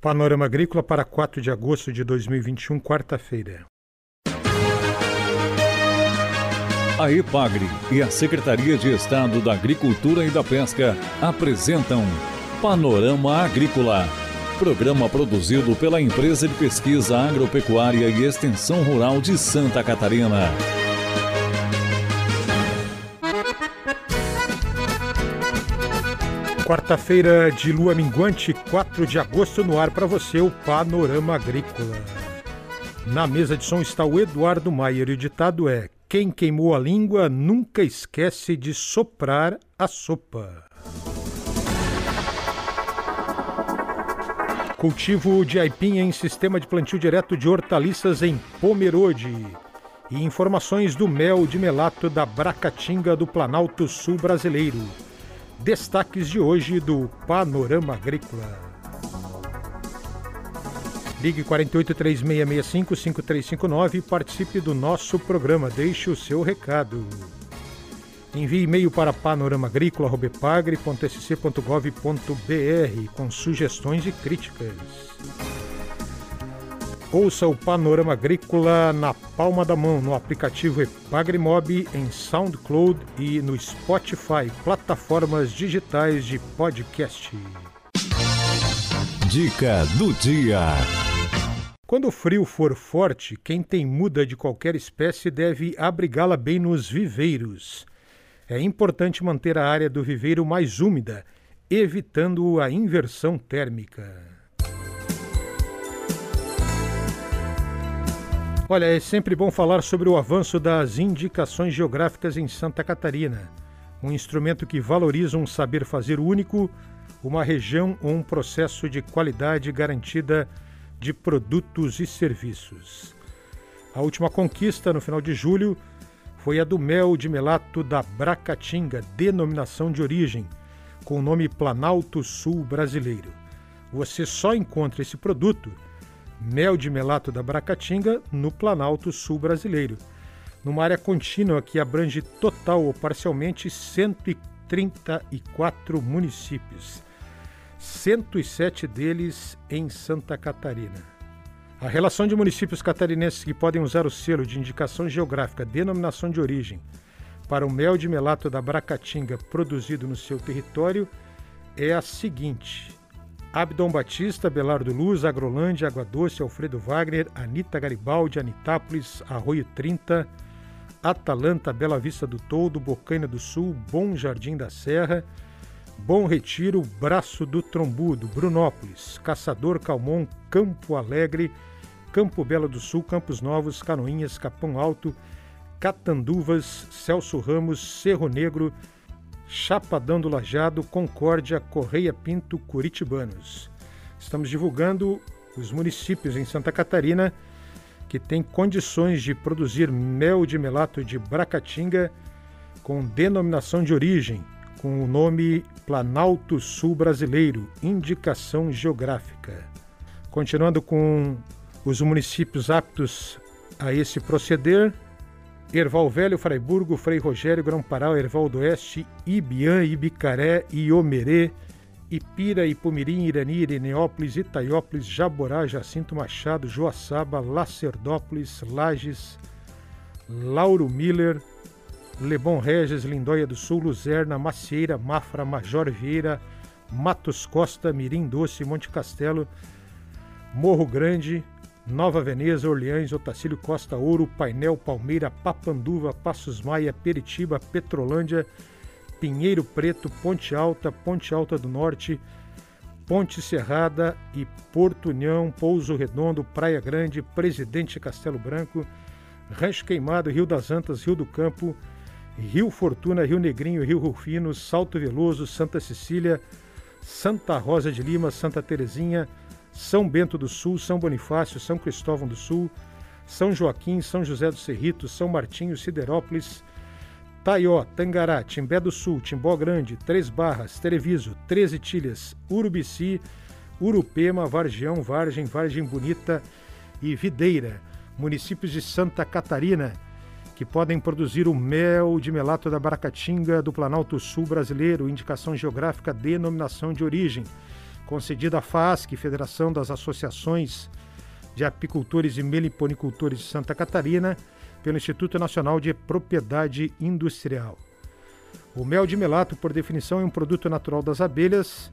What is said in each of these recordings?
Panorama Agrícola para 4 de agosto de 2021, quarta-feira. A EPAGRE e a Secretaria de Estado da Agricultura e da Pesca apresentam Panorama Agrícola, programa produzido pela Empresa de Pesquisa Agropecuária e Extensão Rural de Santa Catarina. Quarta-feira de lua minguante, 4 de agosto, no ar para você o Panorama Agrícola. Na mesa de som está o Eduardo Maier e o ditado é: Quem queimou a língua nunca esquece de soprar a sopa. Cultivo de aipim em sistema de plantio direto de hortaliças em Pomerode. E informações do mel de melato da Bracatinga do Planalto Sul Brasileiro. Destaques de hoje do Panorama Agrícola. Ligue 483665-5359 e participe do nosso programa. Deixe o seu recado. Envie e-mail para panoramaagrícola.pagre.sc.gov.br com sugestões e críticas. Ouça o Panorama Agrícola na palma da mão no aplicativo Epagremob, em SoundCloud e no Spotify, plataformas digitais de podcast. Dica do dia. Quando o frio for forte, quem tem muda de qualquer espécie deve abrigá-la bem nos viveiros. É importante manter a área do viveiro mais úmida, evitando a inversão térmica. Olha, é sempre bom falar sobre o avanço das indicações geográficas em Santa Catarina, um instrumento que valoriza um saber fazer único, uma região ou um processo de qualidade garantida de produtos e serviços. A última conquista, no final de julho, foi a do mel de melato da Bracatinga, denominação de origem, com o nome Planalto Sul Brasileiro. Você só encontra esse produto mel de melato da Bracatinga, no Planalto Sul brasileiro, numa área contínua que abrange total ou parcialmente 134 municípios, 107 deles em Santa Catarina. A relação de municípios catarinenses que podem usar o selo de indicação geográfica denominação de origem para o mel de melato da Bracatinga produzido no seu território é a seguinte: Abdon Batista, Belardo Luz, Agrolândia, Água Doce, Alfredo Wagner, Anita Garibaldi, Anitápolis, Arroio 30, Atalanta, Bela Vista do Toldo, Bocaina do Sul, Bom Jardim da Serra, Bom Retiro, Braço do Trombudo, Brunópolis, Caçador Calmon, Campo Alegre, Campo Belo do Sul, Campos Novos, Canoinhas, Capão Alto, Catanduvas, Celso Ramos, Cerro Negro, Chapadão do Lajado, Concórdia, Correia Pinto, Curitibanos. Estamos divulgando os municípios em Santa Catarina que têm condições de produzir mel de melato de Bracatinga com denominação de origem, com o nome Planalto Sul Brasileiro, indicação geográfica. Continuando com os municípios aptos a esse proceder, Erval Velho, Fraiburgo, Frei Rogério, Grão-Pará, Erval do Oeste, Ibiã, Ibicaré, Iomerê, Ipira, Ipumirim, Irani, Ireneópolis, Itaiópolis, Jaborá, Jacinto Machado, Joaçaba, Lacerdópolis, Lages, Lauro Miller, Lebon Regis, Lindóia do Sul, Luzerna, Macieira, Mafra, Major Vieira, Matos Costa, Mirim Doce, Monte Castelo, Morro Grande, Nova Veneza, Orleans, Otacílio Costa Ouro, Painel, Palmeira, Papanduva, Passos Maia, Peritiba, Petrolândia, Pinheiro Preto, Ponte Alta, Ponte Alta do Norte, Ponte Serrada e Porto União, Pouso Redondo, Praia Grande, Presidente Castelo Branco, Rancho Queimado, Rio das Antas, Rio do Campo, Rio Fortuna, Rio Negrinho, Rio Rufino, Salto Veloso, Santa Cecília, Santa Rosa de Lima, Santa Terezinha, são Bento do Sul, São Bonifácio, São Cristóvão do Sul, São Joaquim, São José do Cerrito, São Martinho, Siderópolis, Taió, Tangará, Timbé do Sul, Timbó Grande, Três Barras, Treviso, Treze Tilhas, Urubici, Urupema, Vargião, Vargem, Vargem Bonita e Videira, municípios de Santa Catarina, que podem produzir o mel de melato da Baracatinga do Planalto Sul brasileiro, indicação geográfica, denominação de origem concedida à FASC, Federação das Associações de Apicultores e Meliponicultores de Santa Catarina, pelo Instituto Nacional de Propriedade Industrial. O mel de melato, por definição, é um produto natural das abelhas,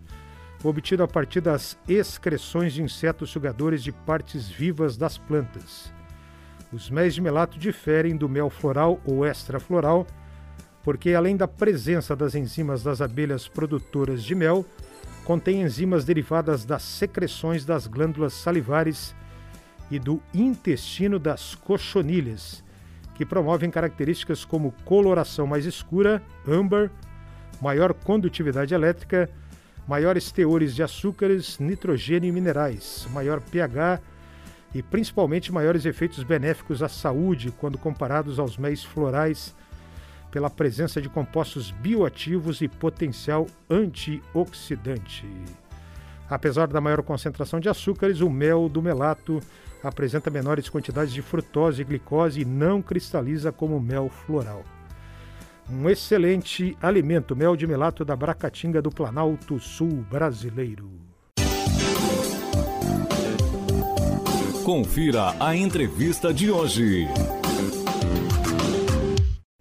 obtido a partir das excreções de insetos sugadores de partes vivas das plantas. Os méis de melato diferem do mel floral ou extrafloral, porque além da presença das enzimas das abelhas produtoras de mel, contém enzimas derivadas das secreções das glândulas salivares e do intestino das cochonilhas, que promovem características como coloração mais escura, âmbar, maior condutividade elétrica, maiores teores de açúcares, nitrogênio e minerais, maior pH e principalmente maiores efeitos benéficos à saúde quando comparados aos méis florais pela presença de compostos bioativos e potencial antioxidante. Apesar da maior concentração de açúcares, o mel do melato apresenta menores quantidades de frutose e glicose e não cristaliza como mel floral. Um excelente alimento, mel de melato da Bracatinga do Planalto Sul brasileiro. Confira a entrevista de hoje.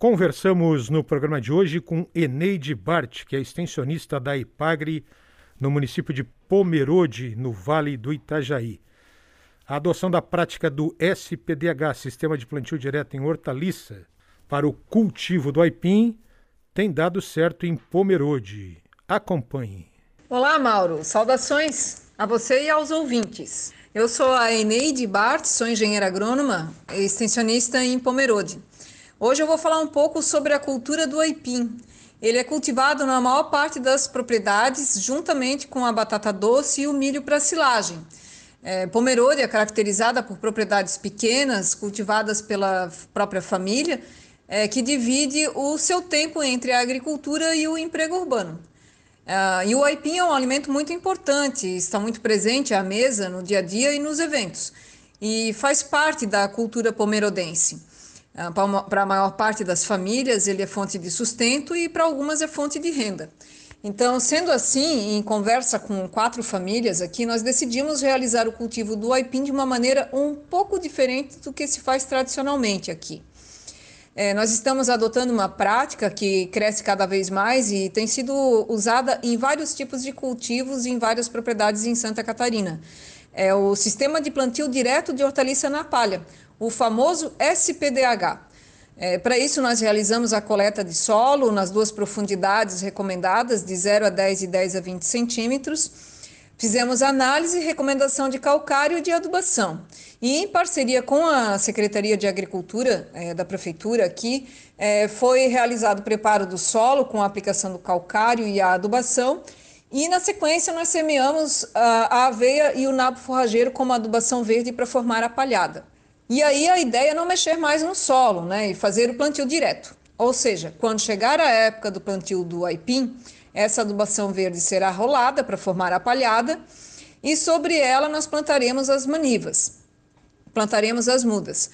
Conversamos no programa de hoje com Eneide Bart, que é extensionista da IPAGRE no município de Pomerode, no Vale do Itajaí. A adoção da prática do SPDH, Sistema de Plantio Direto em Hortaliça, para o cultivo do aipim, tem dado certo em Pomerode. Acompanhe. Olá, Mauro. Saudações a você e aos ouvintes. Eu sou a Eneide Bart, sou engenheira agrônoma e extensionista em Pomerode. Hoje eu vou falar um pouco sobre a cultura do aipim. Ele é cultivado na maior parte das propriedades, juntamente com a batata doce e o milho para silagem. É, é caracterizada por propriedades pequenas, cultivadas pela própria família, é, que divide o seu tempo entre a agricultura e o emprego urbano. É, e o aipim é um alimento muito importante, está muito presente à mesa, no dia a dia e nos eventos, e faz parte da cultura pomerodense. É, para a maior parte das famílias, ele é fonte de sustento e para algumas é fonte de renda. Então, sendo assim, em conversa com quatro famílias aqui, nós decidimos realizar o cultivo do aipim de uma maneira um pouco diferente do que se faz tradicionalmente aqui. É, nós estamos adotando uma prática que cresce cada vez mais e tem sido usada em vários tipos de cultivos em várias propriedades em Santa Catarina. É o sistema de plantio direto de hortaliça na palha, o famoso SPDH. É, Para isso, nós realizamos a coleta de solo nas duas profundidades recomendadas, de 0 a 10 e 10 a 20 centímetros. Fizemos análise e recomendação de calcário e de adubação. E, em parceria com a Secretaria de Agricultura é, da Prefeitura aqui, é, foi realizado o preparo do solo com a aplicação do calcário e a adubação. E, na sequência, nós semeamos a, a aveia e o nabo forrageiro como adubação verde para formar a palhada. E aí a ideia é não mexer mais no solo, né, e fazer o plantio direto. Ou seja, quando chegar a época do plantio do aipim, essa adubação verde será rolada para formar a palhada e sobre ela nós plantaremos as manivas, plantaremos as mudas.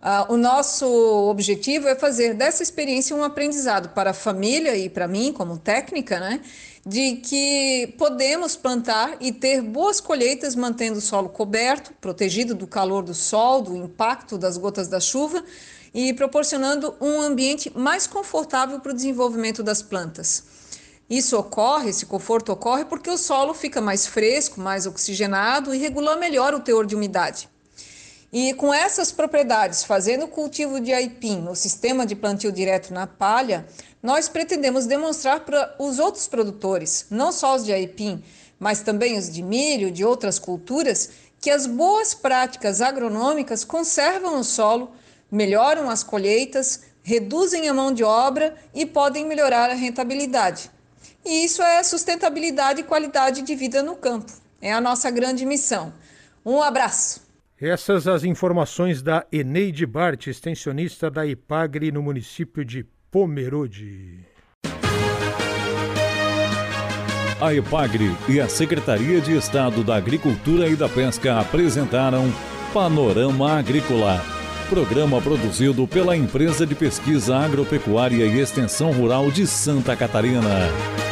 Uh, o nosso objetivo é fazer dessa experiência um aprendizado para a família e para mim, como técnica, né? De que podemos plantar e ter boas colheitas mantendo o solo coberto, protegido do calor do sol, do impacto das gotas da chuva e proporcionando um ambiente mais confortável para o desenvolvimento das plantas. Isso ocorre, esse conforto ocorre porque o solo fica mais fresco, mais oxigenado e regula melhor o teor de umidade. E com essas propriedades, fazendo o cultivo de aipim no sistema de plantio direto na palha, nós pretendemos demonstrar para os outros produtores, não só os de aipim, mas também os de milho, de outras culturas, que as boas práticas agronômicas conservam o solo, melhoram as colheitas, reduzem a mão de obra e podem melhorar a rentabilidade. E isso é sustentabilidade e qualidade de vida no campo. É a nossa grande missão. Um abraço. Essas as informações da Eneide Bart, extensionista da IPAGRE no município de Pomerode. A IPAGRE e a Secretaria de Estado da Agricultura e da Pesca apresentaram Panorama Agrícola, programa produzido pela Empresa de Pesquisa Agropecuária e Extensão Rural de Santa Catarina.